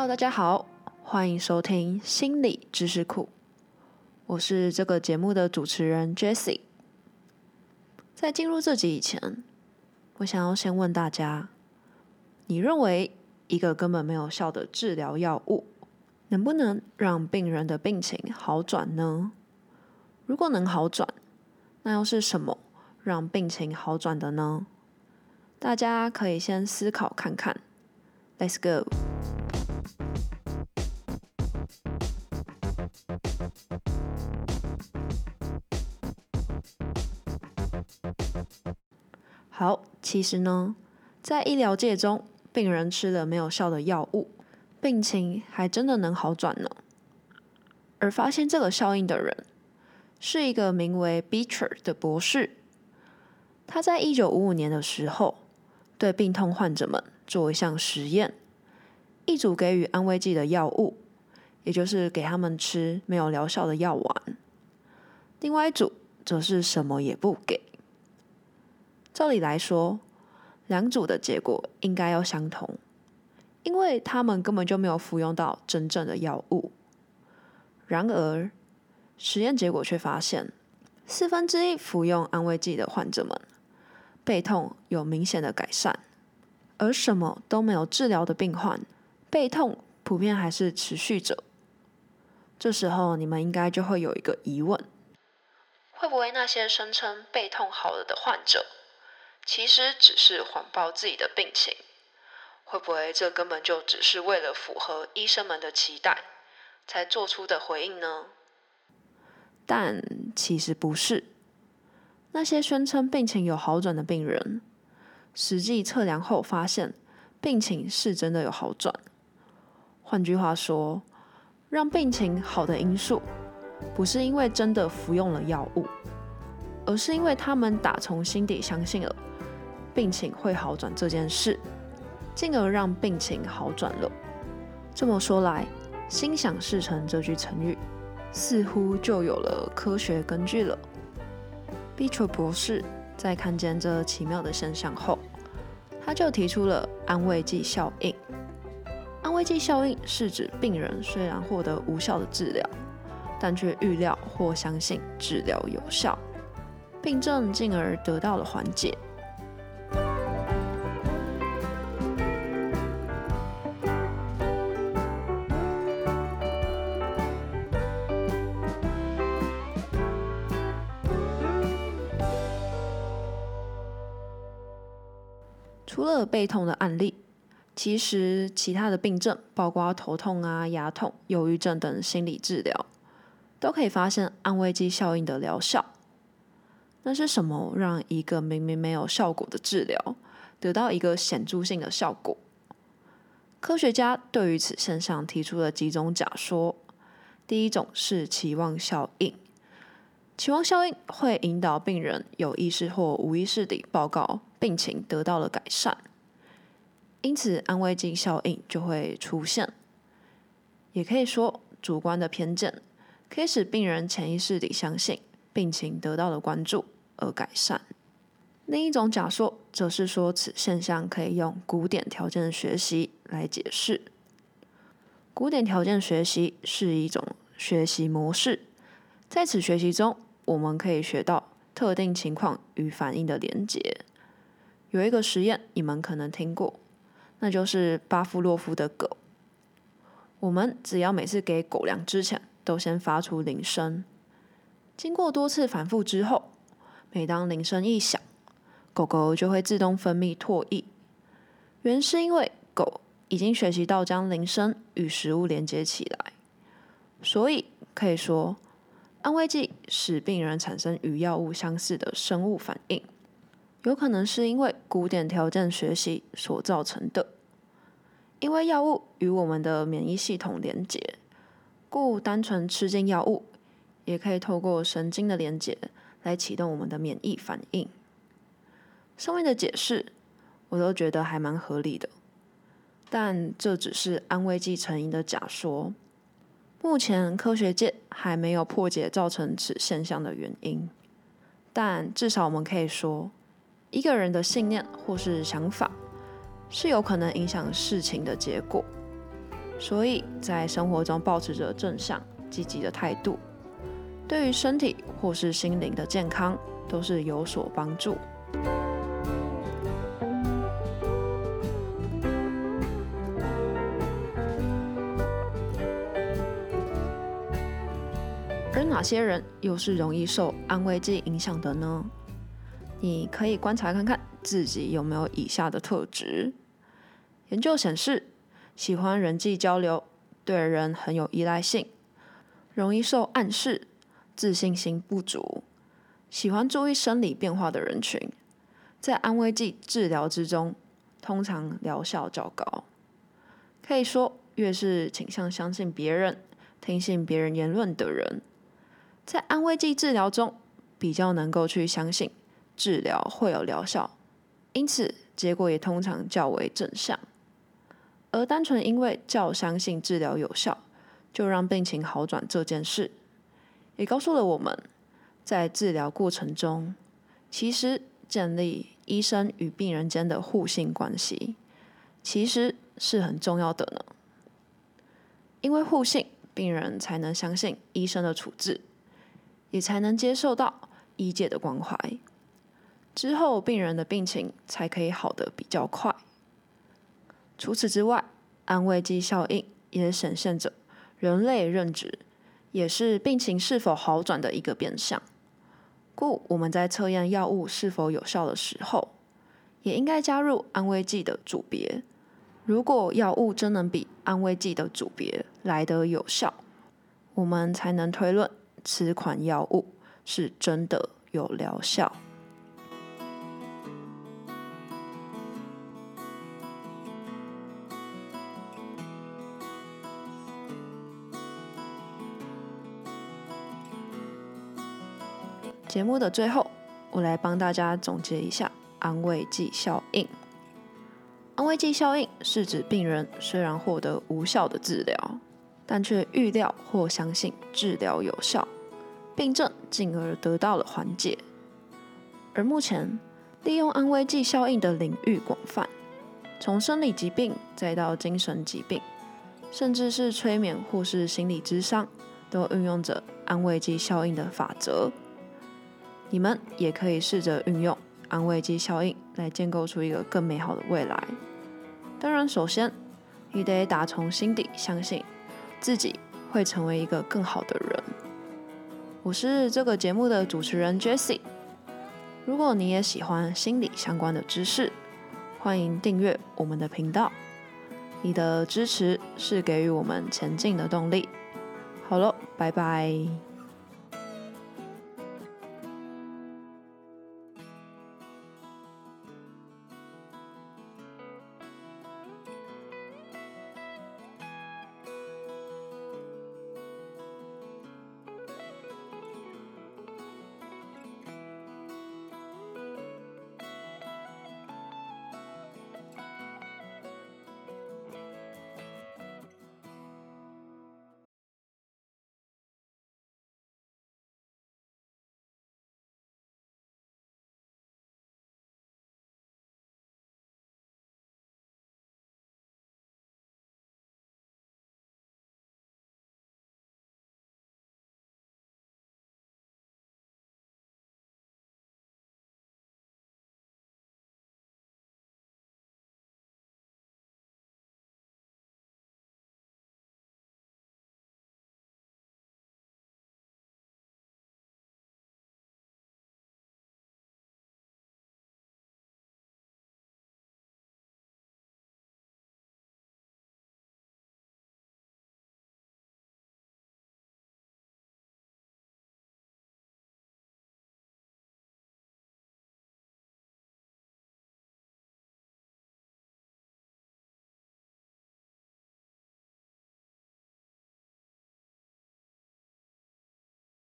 Hello，大家好，欢迎收听心理知识库。我是这个节目的主持人 Jessie。在进入这集以前，我想要先问大家：你认为一个根本没有效的治疗药物，能不能让病人的病情好转呢？如果能好转，那又是什么让病情好转的呢？大家可以先思考看看。Let's go。好，其实呢，在医疗界中，病人吃了没有效的药物，病情还真的能好转呢。而发现这个效应的人，是一个名为 Beecher 的博士。他在一九五五年的时候，对病痛患者们做一项实验，一组给予安慰剂的药物，也就是给他们吃没有疗效的药丸；另外一组则是什么也不给。照理来说，两组的结果应该要相同，因为他们根本就没有服用到真正的药物。然而，实验结果却发现，四分之一服用安慰剂的患者们，背痛有明显的改善，而什么都没有治疗的病患，背痛普遍还是持续着。这时候，你们应该就会有一个疑问：会不会那些声称背痛好了的患者？其实只是谎报自己的病情，会不会这根本就只是为了符合医生们的期待才做出的回应呢？但其实不是。那些宣称病情有好转的病人，实际测量后发现病情是真的有好转。换句话说，让病情好的因素，不是因为真的服用了药物，而是因为他们打从心底相信了。病情会好转这件事，进而让病情好转了。这么说来，“心想事成”这句成语似乎就有了科学根据了。b e t r 博士在看见这奇妙的现象后，他就提出了安慰剂效应。安慰剂效应是指病人虽然获得无效的治疗，但却预料或相信治疗有效，病症进而得到了缓解。除了背痛的案例，其实其他的病症，包括头痛啊、牙痛、忧郁症等心理治疗，都可以发现安慰剂效应的疗效。那是什么让一个明明没有效果的治疗，得到一个显著性的效果？科学家对于此现象提出了几种假说。第一种是期望效应。期望效应会引导病人有意识或无意识地报告病情得到了改善，因此安慰剂效应就会出现。也可以说，主观的偏见可以使病人潜意识里相信病情得到了关注而改善。另一种假说则是说，此现象可以用古典条件学习来解释。古典条件学习是一种学习模式，在此学习中。我们可以学到特定情况与反应的连结。有一个实验，你们可能听过，那就是巴夫洛夫的狗。我们只要每次给狗粮之前，都先发出铃声。经过多次反复之后，每当铃声一响，狗狗就会自动分泌唾液。原是因为狗已经学习到将铃声与食物连接起来，所以可以说。安慰剂使病人产生与药物相似的生物反应，有可能是因为古典条件学习所造成的。因为药物与我们的免疫系统连结，故单纯吃进药物也可以透过神经的连结来启动我们的免疫反应。上面的解释我都觉得还蛮合理的，但这只是安慰剂成因的假说。目前科学界还没有破解造成此现象的原因，但至少我们可以说，一个人的信念或是想法是有可能影响事情的结果。所以在生活中保持着正向、积极的态度，对于身体或是心灵的健康都是有所帮助。而哪些人又是容易受安慰剂影响的呢？你可以观察看看自己有没有以下的特质。研究显示，喜欢人际交流、对人很有依赖性、容易受暗示、自信心不足、喜欢注意生理变化的人群，在安慰剂治疗之中，通常疗效较高。可以说，越是倾向相信别人、听信别人言论的人，在安慰剂治疗中比较能够去相信治疗会有疗效，因此结果也通常较为正向。而单纯因为较相信治疗有效，就让病情好转这件事，也告诉了我们，在治疗过程中，其实建立医生与病人间的互信关系，其实是很重要的呢。因为互信，病人才能相信医生的处置，也才能接受到医界的关怀，之后病人的病情才可以好得比较快。除此之外，安慰剂效应也显现着人类认知，也是病情是否好转的一个变相。故我们在测验药物是否有效的时候，也应该加入安慰剂的组别。如果药物真能比安慰剂的组别来得有效，我们才能推论此款药物是真的有疗效。节目的最后，我来帮大家总结一下安慰剂效应。安慰剂效应是指病人虽然获得无效的治疗，但却预料或相信治疗有效，病症进而得到了缓解。而目前利用安慰剂效应的领域广泛，从生理疾病再到精神疾病，甚至是催眠或是心理智商，都运用着安慰剂效应的法则。你们也可以试着运用安慰剂效应来建构出一个更美好的未来。当然，首先你得打从心底相信自己会成为一个更好的人。我是这个节目的主持人 Jessie。如果你也喜欢心理相关的知识，欢迎订阅我们的频道。你的支持是给予我们前进的动力。好了，拜拜。